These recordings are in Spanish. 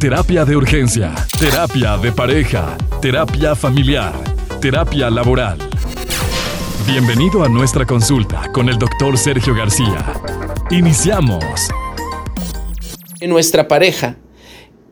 Terapia de urgencia, terapia de pareja, terapia familiar, terapia laboral. Bienvenido a nuestra consulta con el doctor Sergio García. Iniciamos. En nuestra pareja,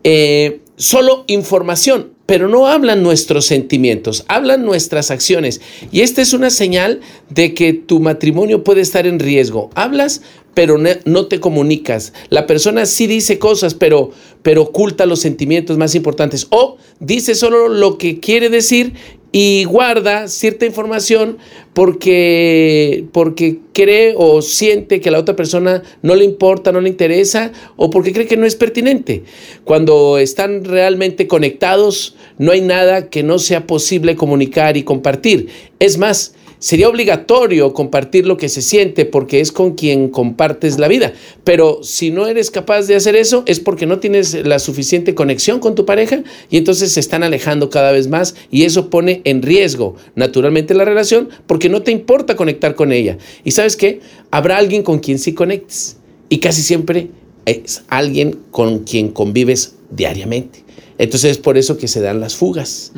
eh, solo información, pero no hablan nuestros sentimientos, hablan nuestras acciones. Y esta es una señal de que tu matrimonio puede estar en riesgo. Hablas, pero no te comunicas. La persona sí dice cosas, pero, pero oculta los sentimientos más importantes. O dice solo lo que quiere decir y guarda cierta información porque, porque cree o siente que a la otra persona no le importa, no le interesa o porque cree que no es pertinente. Cuando están realmente conectados, no hay nada que no sea posible comunicar y compartir. Es más, sería obligatorio compartir lo que se siente porque es con quien compartes la vida. Pero si no eres capaz de hacer eso es porque no tienes la suficiente conexión con tu pareja y entonces se están alejando cada vez más y eso pone en riesgo naturalmente la relación porque no te importa conectar con ella. Y sabes qué, habrá alguien con quien sí conectes y casi siempre es alguien con quien convives diariamente. Entonces es por eso que se dan las fugas,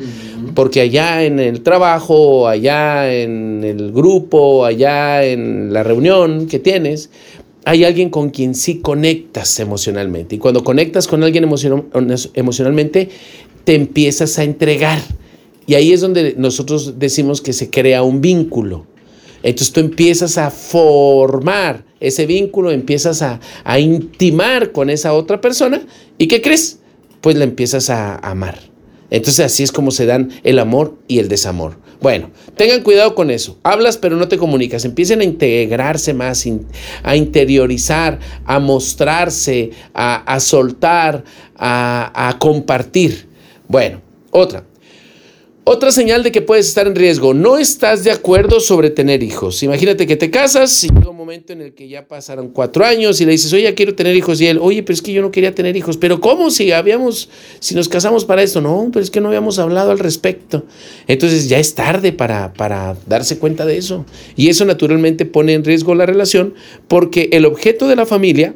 porque allá en el trabajo, allá en el grupo, allá en la reunión que tienes, hay alguien con quien sí conectas emocionalmente. Y cuando conectas con alguien emocionalmente, te empiezas a entregar. Y ahí es donde nosotros decimos que se crea un vínculo. Entonces tú empiezas a formar ese vínculo, empiezas a, a intimar con esa otra persona. ¿Y qué crees? Pues la empiezas a amar. Entonces así es como se dan el amor y el desamor. Bueno, tengan cuidado con eso. Hablas pero no te comunicas. Empiecen a integrarse más, a interiorizar, a mostrarse, a, soltar, a compartir. Bueno, otra. Otra señal de que puedes estar en riesgo, no estás de acuerdo sobre tener hijos. Imagínate que te casas y llega un momento en el que ya pasaron cuatro años y le dices, oye, quiero tener hijos. Y él, oye, pero es que yo no quería tener hijos. Pero ¿cómo si habíamos, si nos casamos para esto? No, pero es que no habíamos hablado al respecto. Entonces ya es tarde para, para darse cuenta de eso. Y eso naturalmente pone en riesgo la relación porque el objeto de la familia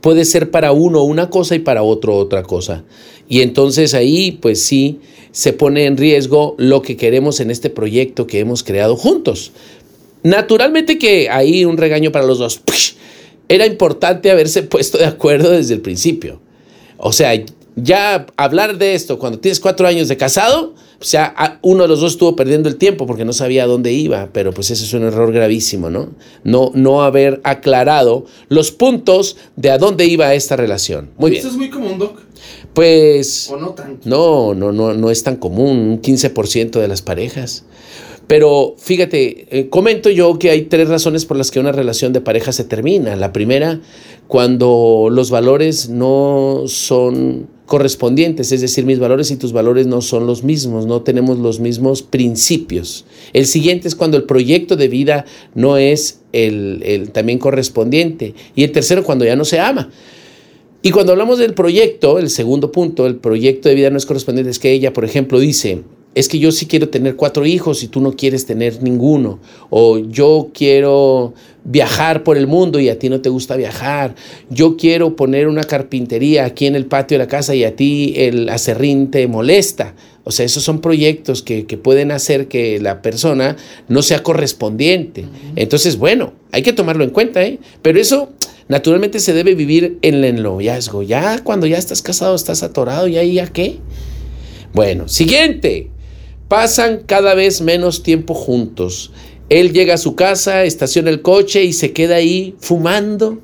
puede ser para uno una cosa y para otro otra cosa. Y entonces ahí, pues sí, se pone en riesgo lo que queremos en este proyecto que hemos creado juntos. Naturalmente que hay un regaño para los dos. Era importante haberse puesto de acuerdo desde el principio. O sea, ya hablar de esto cuando tienes cuatro años de casado, o sea, uno de los dos estuvo perdiendo el tiempo porque no sabía a dónde iba, pero pues ese es un error gravísimo, ¿no? No, no haber aclarado los puntos de a dónde iba esta relación. Muy bien. Eso es muy común, Doc. Pues... ¿O no tanto? No, no, no, no es tan común, un 15% de las parejas. Pero fíjate, eh, comento yo que hay tres razones por las que una relación de pareja se termina. La primera, cuando los valores no son correspondientes, es decir, mis valores y tus valores no son los mismos, no tenemos los mismos principios. El siguiente es cuando el proyecto de vida no es el, el también correspondiente. Y el tercero, cuando ya no se ama. Y cuando hablamos del proyecto, el segundo punto, el proyecto de vida no es correspondiente, es que ella, por ejemplo, dice, es que yo sí quiero tener cuatro hijos y tú no quieres tener ninguno. O yo quiero viajar por el mundo y a ti no te gusta viajar. Yo quiero poner una carpintería aquí en el patio de la casa y a ti el acerrín te molesta. O sea, esos son proyectos que, que pueden hacer que la persona no sea correspondiente. Entonces, bueno, hay que tomarlo en cuenta, ¿eh? Pero eso Naturalmente se debe vivir en el noviazgo. Ya cuando ya estás casado, estás atorado, ¿y ahí ya qué? Bueno, siguiente. Pasan cada vez menos tiempo juntos. Él llega a su casa, estaciona el coche y se queda ahí fumando,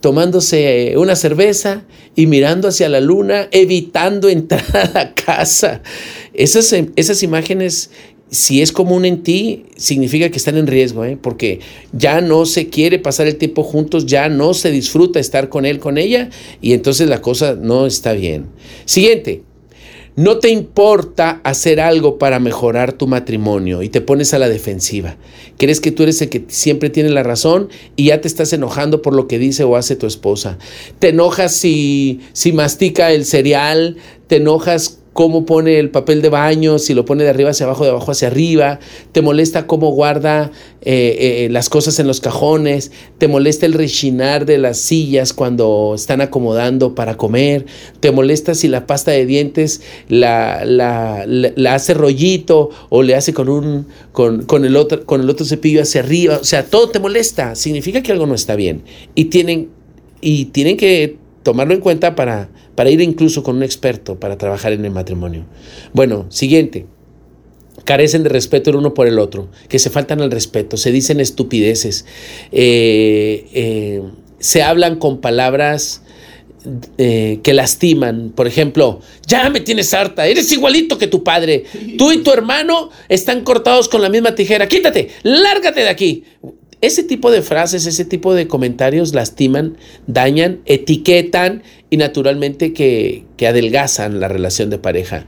tomándose una cerveza y mirando hacia la luna, evitando entrar a la casa. Esas, esas imágenes si es común en ti, significa que están en riesgo, ¿eh? porque ya no se quiere pasar el tiempo juntos, ya no se disfruta estar con él, con ella, y entonces la cosa no está bien. Siguiente, no te importa hacer algo para mejorar tu matrimonio y te pones a la defensiva. Crees que tú eres el que siempre tiene la razón y ya te estás enojando por lo que dice o hace tu esposa. Te enojas si, si mastica el cereal, te enojas cómo pone el papel de baño, si lo pone de arriba hacia abajo, de abajo hacia arriba, te molesta cómo guarda eh, eh, las cosas en los cajones, te molesta el rechinar de las sillas cuando están acomodando para comer, te molesta si la pasta de dientes la, la, la, hace rollito o le hace con, un, con, con, el otro, con el otro cepillo hacia arriba, o sea, todo te molesta, significa que algo no está bien. Y tienen, y tienen que tomarlo en cuenta para, para ir incluso con un experto para trabajar en el matrimonio. Bueno, siguiente. Carecen de respeto el uno por el otro, que se faltan al respeto, se dicen estupideces, eh, eh, se hablan con palabras eh, que lastiman. Por ejemplo, ya me tienes harta, eres igualito que tu padre. Tú y tu hermano están cortados con la misma tijera. Quítate, lárgate de aquí. Ese tipo de frases, ese tipo de comentarios lastiman, dañan, etiquetan y naturalmente que, adelgazan la relación de pareja.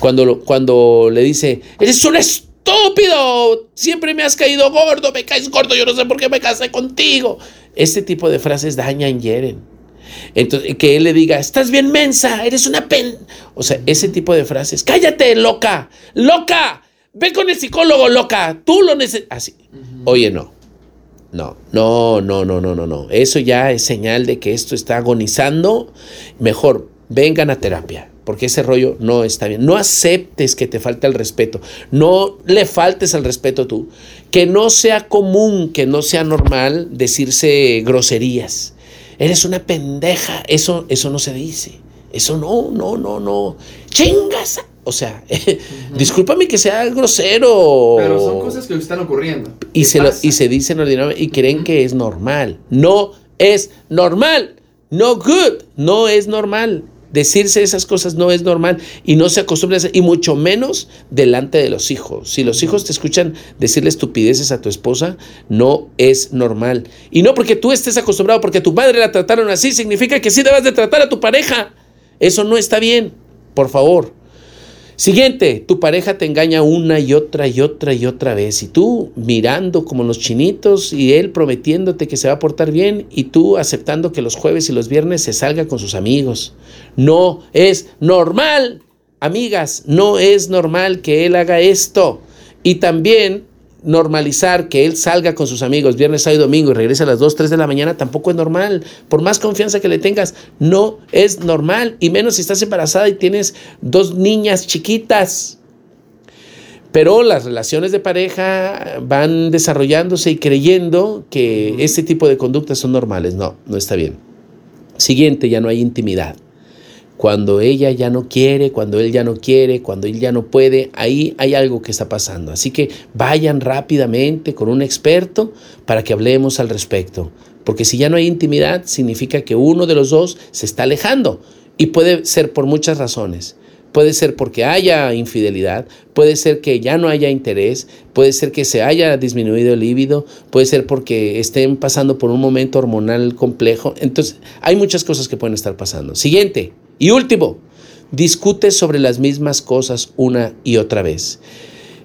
Cuando, cuando le dice, eres un estúpido, siempre me has caído gordo, me caes gordo, yo no sé por qué me casé contigo. Este tipo de frases dañan, hieren. Entonces, que él le diga, estás bien mensa, eres una pen. O sea, ese tipo de frases, cállate, loca, loca, ve con el psicólogo, loca, tú lo necesitas. Así. Oye, no. No, no, no, no, no, no, no. Eso ya es señal de que esto está agonizando. Mejor, vengan a terapia, porque ese rollo no está bien. No aceptes que te falte el respeto. No le faltes al respeto tú. Que no sea común, que no sea normal decirse groserías. Eres una pendeja. Eso, eso no se dice. Eso no, no, no, no. Chingas. O sea, discúlpame que sea grosero. Pero son cosas que están ocurriendo. Y se, lo, y se dicen ordinariamente y creen que es normal. No es normal. No good. No es normal. Decirse esas cosas no es normal y no se acostumbra a hacer, y mucho menos delante de los hijos. Si los hijos te escuchan decirle estupideces a tu esposa, no es normal. Y no porque tú estés acostumbrado, porque tu madre la trataron así, significa que sí debas de tratar a tu pareja. Eso no está bien. Por favor, Siguiente, tu pareja te engaña una y otra y otra y otra vez. Y tú mirando como los chinitos y él prometiéndote que se va a portar bien y tú aceptando que los jueves y los viernes se salga con sus amigos. No es normal, amigas, no es normal que él haga esto. Y también normalizar que él salga con sus amigos viernes, sábado y domingo y regrese a las 2, 3 de la mañana tampoco es normal. Por más confianza que le tengas, no es normal. Y menos si estás embarazada y tienes dos niñas chiquitas. Pero las relaciones de pareja van desarrollándose y creyendo que ese tipo de conductas son normales. No, no está bien. Siguiente, ya no hay intimidad cuando ella ya no quiere, cuando él ya no quiere, cuando él ya no puede, ahí hay algo que está pasando. Así que vayan rápidamente con un experto para que hablemos al respecto. Porque si ya no hay intimidad, significa que uno de los dos se está alejando. Y puede ser por muchas razones. Puede ser porque haya infidelidad, puede ser que ya no haya interés, puede ser que se haya disminuido el líbido, puede ser porque estén pasando por un momento hormonal complejo. Entonces, hay muchas cosas que pueden estar pasando. Siguiente, y último, discute sobre las mismas cosas una y otra vez.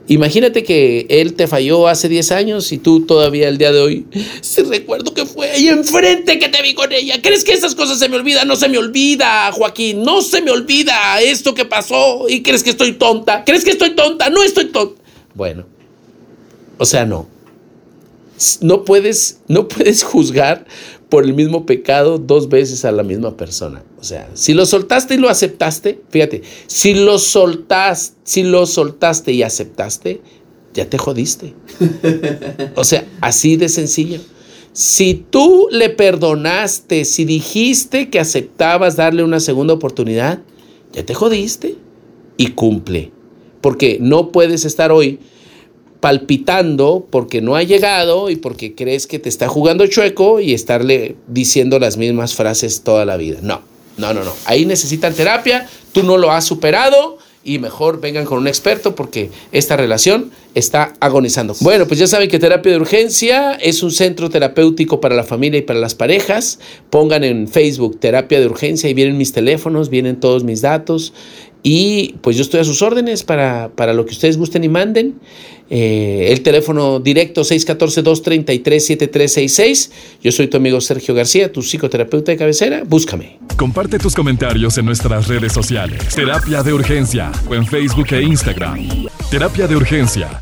Imagínate que él te falló hace 10 años y tú todavía el día de hoy, si recuerdo que fue ahí enfrente que te vi con ella. ¿Crees que esas cosas se me olvidan? No se me olvida, Joaquín, no se me olvida esto que pasó y crees que estoy tonta. ¿Crees que estoy tonta? No estoy tonta. Bueno, o sea, no. No puedes, no puedes juzgar por el mismo pecado dos veces a la misma persona. O sea, si lo soltaste y lo aceptaste, fíjate, si lo soltaste, si lo soltaste y aceptaste, ya te jodiste. O sea, así de sencillo. Si tú le perdonaste, si dijiste que aceptabas darle una segunda oportunidad, ya te jodiste y cumple. Porque no puedes estar hoy palpitando porque no ha llegado y porque crees que te está jugando chueco y estarle diciendo las mismas frases toda la vida. No, no, no, no. Ahí necesitan terapia, tú no lo has superado y mejor vengan con un experto porque esta relación está agonizando. Bueno, pues ya saben que terapia de urgencia es un centro terapéutico para la familia y para las parejas. Pongan en Facebook terapia de urgencia y vienen mis teléfonos, vienen todos mis datos y pues yo estoy a sus órdenes para, para lo que ustedes gusten y manden. Eh, el teléfono directo 614-233-7366. Yo soy tu amigo Sergio García, tu psicoterapeuta de cabecera. Búscame. Comparte tus comentarios en nuestras redes sociales. Terapia de Urgencia o en Facebook e Instagram. Terapia de Urgencia